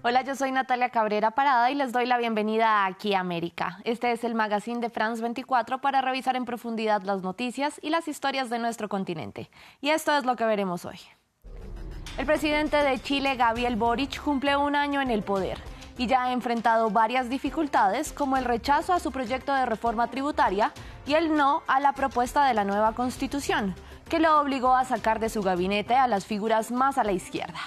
Hola, yo soy Natalia Cabrera Parada y les doy la bienvenida a Aquí América. Este es el magazine de France 24 para revisar en profundidad las noticias y las historias de nuestro continente. Y esto es lo que veremos hoy. El presidente de Chile, Gabriel Boric, cumple un año en el poder y ya ha enfrentado varias dificultades como el rechazo a su proyecto de reforma tributaria y el no a la propuesta de la nueva constitución, que lo obligó a sacar de su gabinete a las figuras más a la izquierda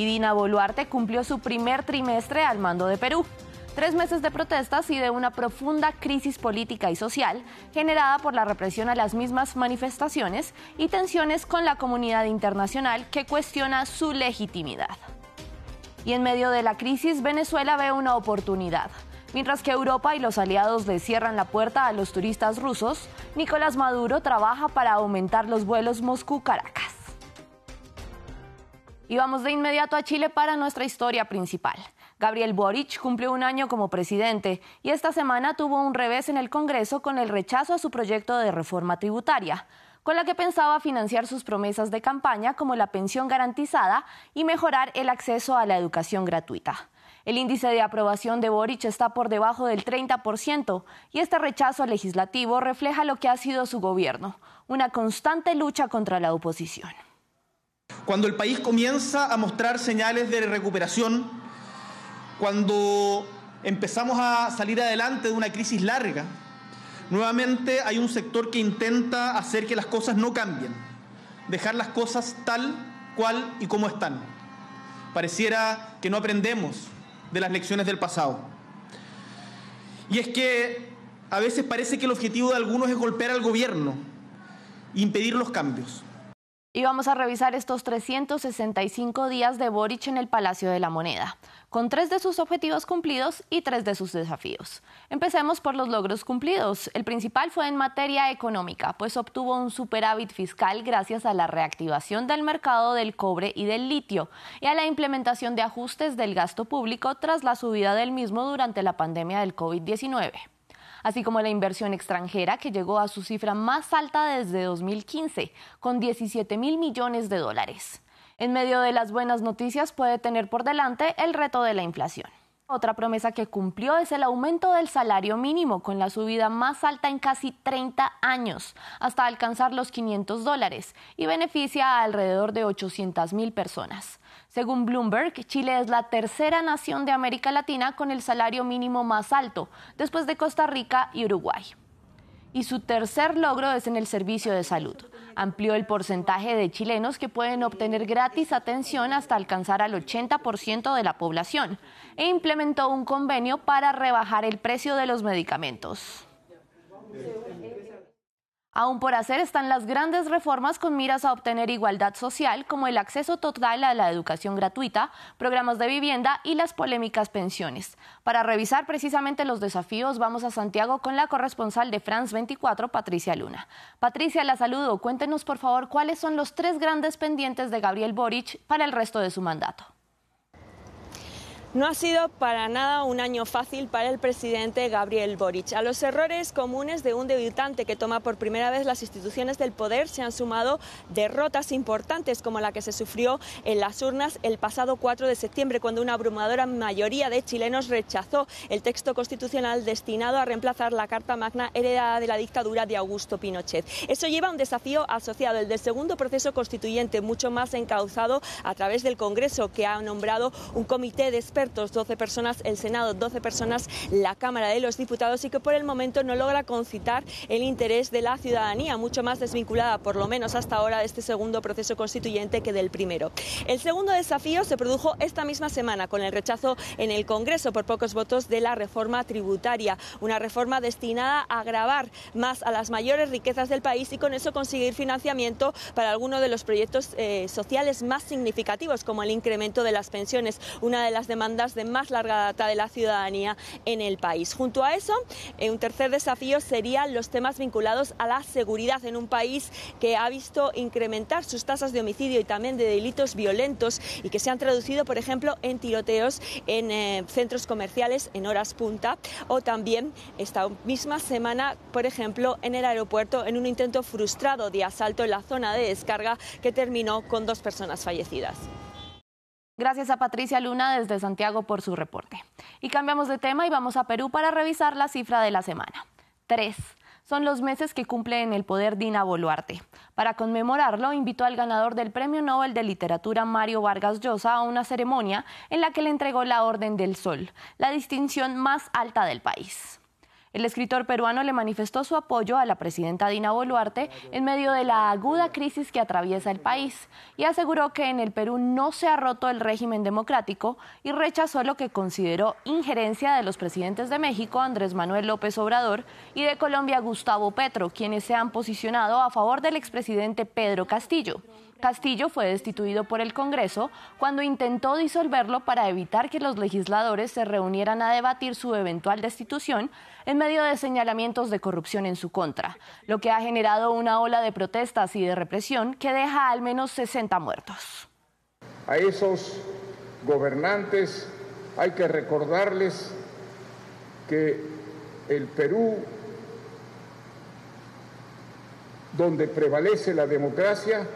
y Dina Boluarte cumplió su primer trimestre al mando de Perú. Tres meses de protestas y de una profunda crisis política y social generada por la represión a las mismas manifestaciones y tensiones con la comunidad internacional que cuestiona su legitimidad. Y en medio de la crisis, Venezuela ve una oportunidad. Mientras que Europa y los aliados le cierran la puerta a los turistas rusos, Nicolás Maduro trabaja para aumentar los vuelos Moscú-Caracas. Y vamos de inmediato a Chile para nuestra historia principal. Gabriel Boric cumplió un año como presidente y esta semana tuvo un revés en el Congreso con el rechazo a su proyecto de reforma tributaria, con la que pensaba financiar sus promesas de campaña como la pensión garantizada y mejorar el acceso a la educación gratuita. El índice de aprobación de Boric está por debajo del 30% y este rechazo legislativo refleja lo que ha sido su gobierno, una constante lucha contra la oposición. Cuando el país comienza a mostrar señales de recuperación, cuando empezamos a salir adelante de una crisis larga, nuevamente hay un sector que intenta hacer que las cosas no cambien, dejar las cosas tal cual y como están. Pareciera que no aprendemos de las lecciones del pasado. Y es que a veces parece que el objetivo de algunos es golpear al gobierno, impedir los cambios. Y vamos a revisar estos 365 días de Boric en el Palacio de la Moneda, con tres de sus objetivos cumplidos y tres de sus desafíos. Empecemos por los logros cumplidos. El principal fue en materia económica, pues obtuvo un superávit fiscal gracias a la reactivación del mercado del cobre y del litio y a la implementación de ajustes del gasto público tras la subida del mismo durante la pandemia del COVID-19 así como la inversión extranjera que llegó a su cifra más alta desde 2015, con 17 mil millones de dólares. En medio de las buenas noticias puede tener por delante el reto de la inflación. Otra promesa que cumplió es el aumento del salario mínimo, con la subida más alta en casi 30 años, hasta alcanzar los 500 dólares, y beneficia a alrededor de 800 mil personas. Según Bloomberg, Chile es la tercera nación de América Latina con el salario mínimo más alto, después de Costa Rica y Uruguay y su tercer logro es en el servicio de salud. Amplió el porcentaje de chilenos que pueden obtener gratis atención hasta alcanzar al 80% de la población e implementó un convenio para rebajar el precio de los medicamentos. Aún por hacer están las grandes reformas con miras a obtener igualdad social, como el acceso total a la educación gratuita, programas de vivienda y las polémicas pensiones. Para revisar precisamente los desafíos, vamos a Santiago con la corresponsal de France 24, Patricia Luna. Patricia, la saludo. Cuéntenos, por favor, cuáles son los tres grandes pendientes de Gabriel Boric para el resto de su mandato. No ha sido para nada un año fácil para el presidente Gabriel Boric. A los errores comunes de un debutante que toma por primera vez las instituciones del poder se han sumado derrotas importantes como la que se sufrió en las urnas el pasado 4 de septiembre cuando una abrumadora mayoría de chilenos rechazó el texto constitucional destinado a reemplazar la Carta Magna heredada de la dictadura de Augusto Pinochet. Eso lleva a un desafío asociado, el del segundo proceso constituyente, mucho más encauzado a través del Congreso, que ha nombrado un comité de expertos 12 personas, el Senado 12 personas, la Cámara de los Diputados y que por el momento no logra concitar el interés de la ciudadanía, mucho más desvinculada, por lo menos hasta ahora, de este segundo proceso constituyente que del primero. El segundo desafío se produjo esta misma semana con el rechazo en el Congreso por pocos votos de la reforma tributaria, una reforma destinada a agravar más a las mayores riquezas del país y con eso conseguir financiamiento para algunos de los proyectos eh, sociales más significativos, como el incremento de las pensiones, una de las demandas de más larga data de la ciudadanía en el país. Junto a eso, eh, un tercer desafío serían los temas vinculados a la seguridad en un país que ha visto incrementar sus tasas de homicidio y también de delitos violentos y que se han traducido, por ejemplo, en tiroteos en eh, centros comerciales en horas punta o también esta misma semana, por ejemplo, en el aeropuerto en un intento frustrado de asalto en la zona de descarga que terminó con dos personas fallecidas. Gracias a Patricia Luna desde Santiago por su reporte. Y cambiamos de tema y vamos a Perú para revisar la cifra de la semana. Tres son los meses que cumple en el poder Dina Boluarte. Para conmemorarlo, invitó al ganador del Premio Nobel de Literatura Mario Vargas Llosa a una ceremonia en la que le entregó la Orden del Sol, la distinción más alta del país. El escritor peruano le manifestó su apoyo a la presidenta Dina Boluarte en medio de la aguda crisis que atraviesa el país y aseguró que en el Perú no se ha roto el régimen democrático y rechazó lo que consideró injerencia de los presidentes de México, Andrés Manuel López Obrador, y de Colombia, Gustavo Petro, quienes se han posicionado a favor del expresidente Pedro Castillo. Castillo fue destituido por el Congreso cuando intentó disolverlo para evitar que los legisladores se reunieran a debatir su eventual destitución en medio de señalamientos de corrupción en su contra, lo que ha generado una ola de protestas y de represión que deja al menos 60 muertos. A esos gobernantes hay que recordarles que el Perú, donde prevalece la democracia,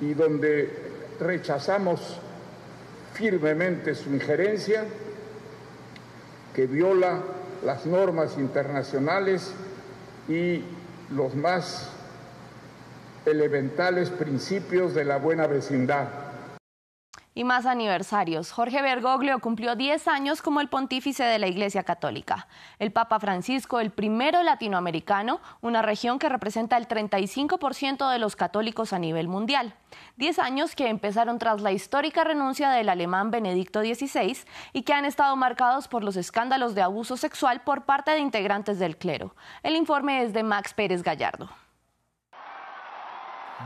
y donde rechazamos firmemente su injerencia que viola las normas internacionales y los más elementales principios de la buena vecindad. Y más aniversarios. Jorge Bergoglio cumplió 10 años como el pontífice de la Iglesia Católica. El Papa Francisco, el primero latinoamericano, una región que representa el 35% de los católicos a nivel mundial. 10 años que empezaron tras la histórica renuncia del alemán Benedicto XVI y que han estado marcados por los escándalos de abuso sexual por parte de integrantes del clero. El informe es de Max Pérez Gallardo.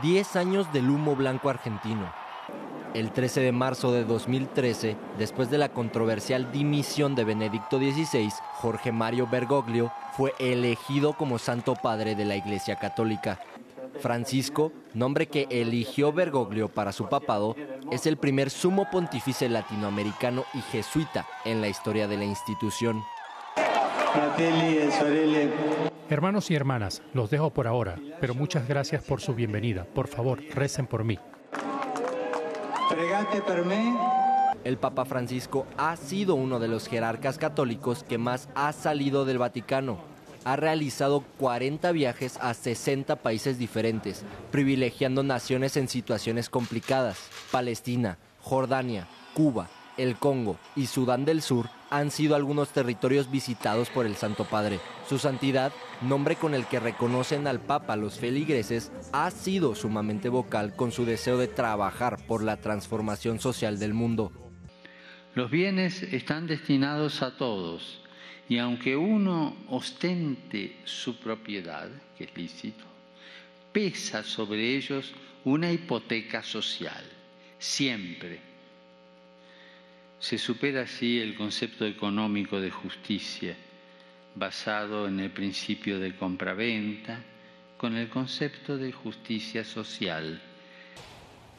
10 años del humo blanco argentino el 13 de marzo de 2013, después de la controversial dimisión de Benedicto XVI, Jorge Mario Bergoglio fue elegido como Santo Padre de la Iglesia Católica. Francisco, nombre que eligió Bergoglio para su papado, es el primer sumo pontífice latinoamericano y jesuita en la historia de la institución. Hermanos y hermanas, los dejo por ahora, pero muchas gracias por su bienvenida. Por favor, recen por mí. El Papa Francisco ha sido uno de los jerarcas católicos que más ha salido del Vaticano. Ha realizado 40 viajes a 60 países diferentes, privilegiando naciones en situaciones complicadas. Palestina, Jordania, Cuba, el Congo y Sudán del Sur han sido algunos territorios visitados por el Santo Padre. Su santidad, nombre con el que reconocen al Papa los feligreses, ha sido sumamente vocal con su deseo de trabajar por la transformación social del mundo. Los bienes están destinados a todos y aunque uno ostente su propiedad, que es lícito, pesa sobre ellos una hipoteca social, siempre se supera así el concepto económico de justicia, basado en el principio de compraventa, con el concepto de justicia social.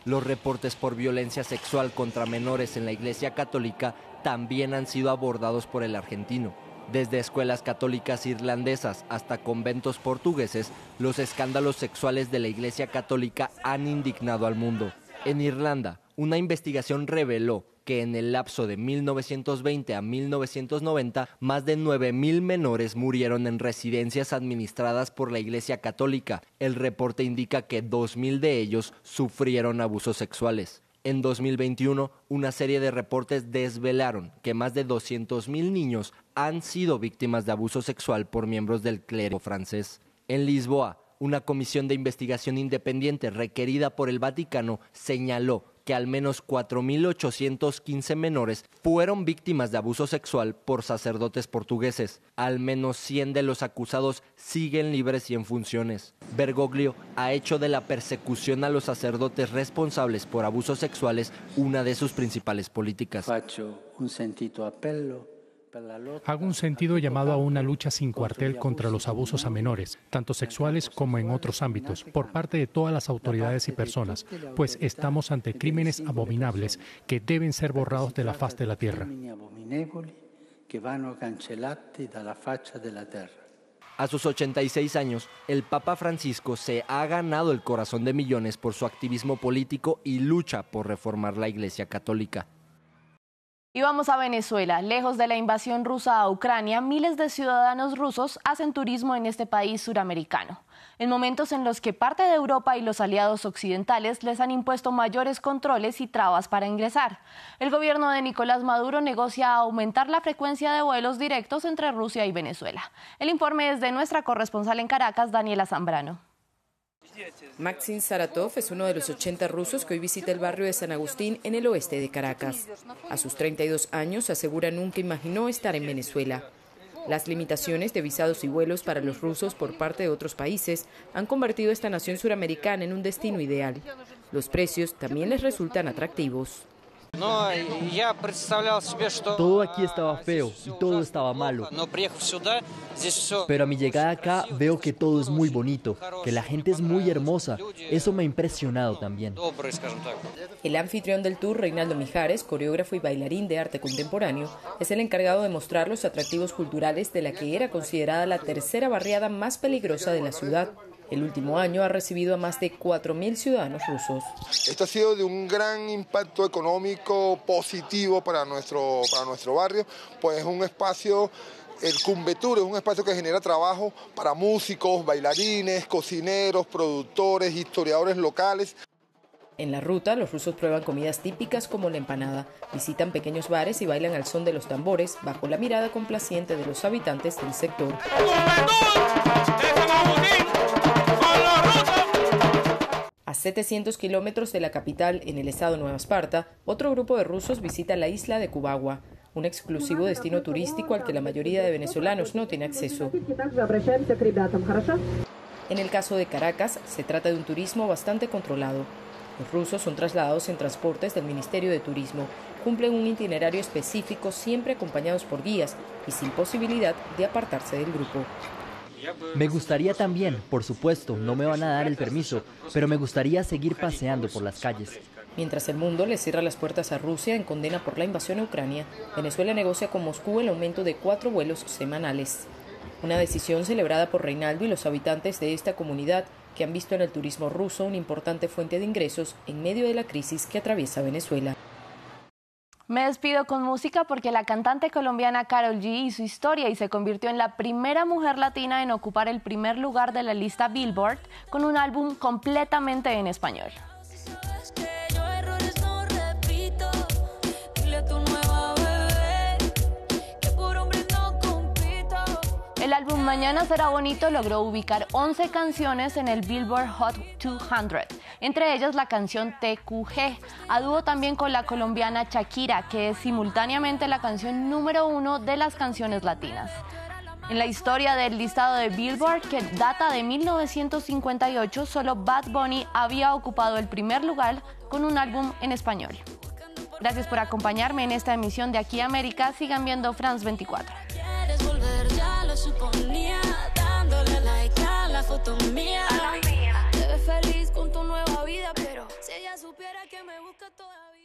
Los reportes por violencia sexual contra menores en la Iglesia Católica también han sido abordados por el argentino. Desde escuelas católicas irlandesas hasta conventos portugueses, los escándalos sexuales de la Iglesia Católica han indignado al mundo. En Irlanda, una investigación reveló que en el lapso de 1920 a 1990 más de 9.000 menores murieron en residencias administradas por la Iglesia Católica. El reporte indica que 2.000 de ellos sufrieron abusos sexuales. En 2021, una serie de reportes desvelaron que más de 200.000 niños han sido víctimas de abuso sexual por miembros del clero francés. En Lisboa, una comisión de investigación independiente requerida por el Vaticano señaló que al menos 4.815 menores fueron víctimas de abuso sexual por sacerdotes portugueses. Al menos 100 de los acusados siguen libres y en funciones. Bergoglio ha hecho de la persecución a los sacerdotes responsables por abusos sexuales una de sus principales políticas. un Hago un sentido llamado a una lucha sin cuartel contra los abusos a menores, tanto sexuales como en otros ámbitos, por parte de todas las autoridades y personas, pues estamos ante crímenes abominables que deben ser borrados de la faz de la tierra. A sus 86 años, el Papa Francisco se ha ganado el corazón de millones por su activismo político y lucha por reformar la Iglesia Católica. Y vamos a Venezuela. Lejos de la invasión rusa a Ucrania, miles de ciudadanos rusos hacen turismo en este país suramericano. En momentos en los que parte de Europa y los aliados occidentales les han impuesto mayores controles y trabas para ingresar. El gobierno de Nicolás Maduro negocia aumentar la frecuencia de vuelos directos entre Rusia y Venezuela. El informe es de nuestra corresponsal en Caracas, Daniela Zambrano. Maxim Saratov es uno de los 80 rusos que hoy visita el barrio de San Agustín en el oeste de Caracas. A sus 32 años asegura nunca imaginó estar en Venezuela. Las limitaciones de visados y vuelos para los rusos por parte de otros países han convertido esta nación suramericana en un destino ideal. Los precios también les resultan atractivos. Todo aquí estaba feo y todo estaba malo. Pero a mi llegada acá veo que todo es muy bonito, que la gente es muy hermosa. Eso me ha impresionado también. El anfitrión del tour, Reinaldo Mijares, coreógrafo y bailarín de arte contemporáneo, es el encargado de mostrar los atractivos culturales de la que era considerada la tercera barriada más peligrosa de la ciudad. El último año ha recibido a más de 4.000 ciudadanos rusos. Esto ha sido de un gran impacto económico positivo para nuestro, para nuestro barrio, pues es un espacio el Cumbetur es un espacio que genera trabajo para músicos, bailarines, cocineros, productores, historiadores locales. En la ruta, los rusos prueban comidas típicas como la empanada, visitan pequeños bares y bailan al son de los tambores bajo la mirada complaciente de los habitantes del sector. 700 kilómetros de la capital, en el estado Nueva Esparta, otro grupo de rusos visita la isla de Cubagua, un exclusivo destino turístico al que la mayoría de venezolanos no tiene acceso. En el caso de Caracas, se trata de un turismo bastante controlado. Los rusos son trasladados en transportes del Ministerio de Turismo, cumplen un itinerario específico siempre acompañados por guías y sin posibilidad de apartarse del grupo. Me gustaría también, por supuesto, no me van a dar el permiso, pero me gustaría seguir paseando por las calles. Mientras el mundo le cierra las puertas a Rusia en condena por la invasión a Ucrania, Venezuela negocia con Moscú el aumento de cuatro vuelos semanales. Una decisión celebrada por Reinaldo y los habitantes de esta comunidad que han visto en el turismo ruso una importante fuente de ingresos en medio de la crisis que atraviesa Venezuela. Me despido con música porque la cantante colombiana Carol G hizo historia y se convirtió en la primera mujer latina en ocupar el primer lugar de la lista Billboard con un álbum completamente en español. El álbum Mañana será bonito logró ubicar 11 canciones en el Billboard Hot 200, entre ellas la canción TQG, a dúo también con la colombiana Shakira, que es simultáneamente la canción número uno de las canciones latinas. En la historia del listado de Billboard, que data de 1958, solo Bad Bunny había ocupado el primer lugar con un álbum en español. Gracias por acompañarme en esta emisión de Aquí América. Sigan viendo France 24 suponía, dándole like a la foto mía. Que me busca todavía.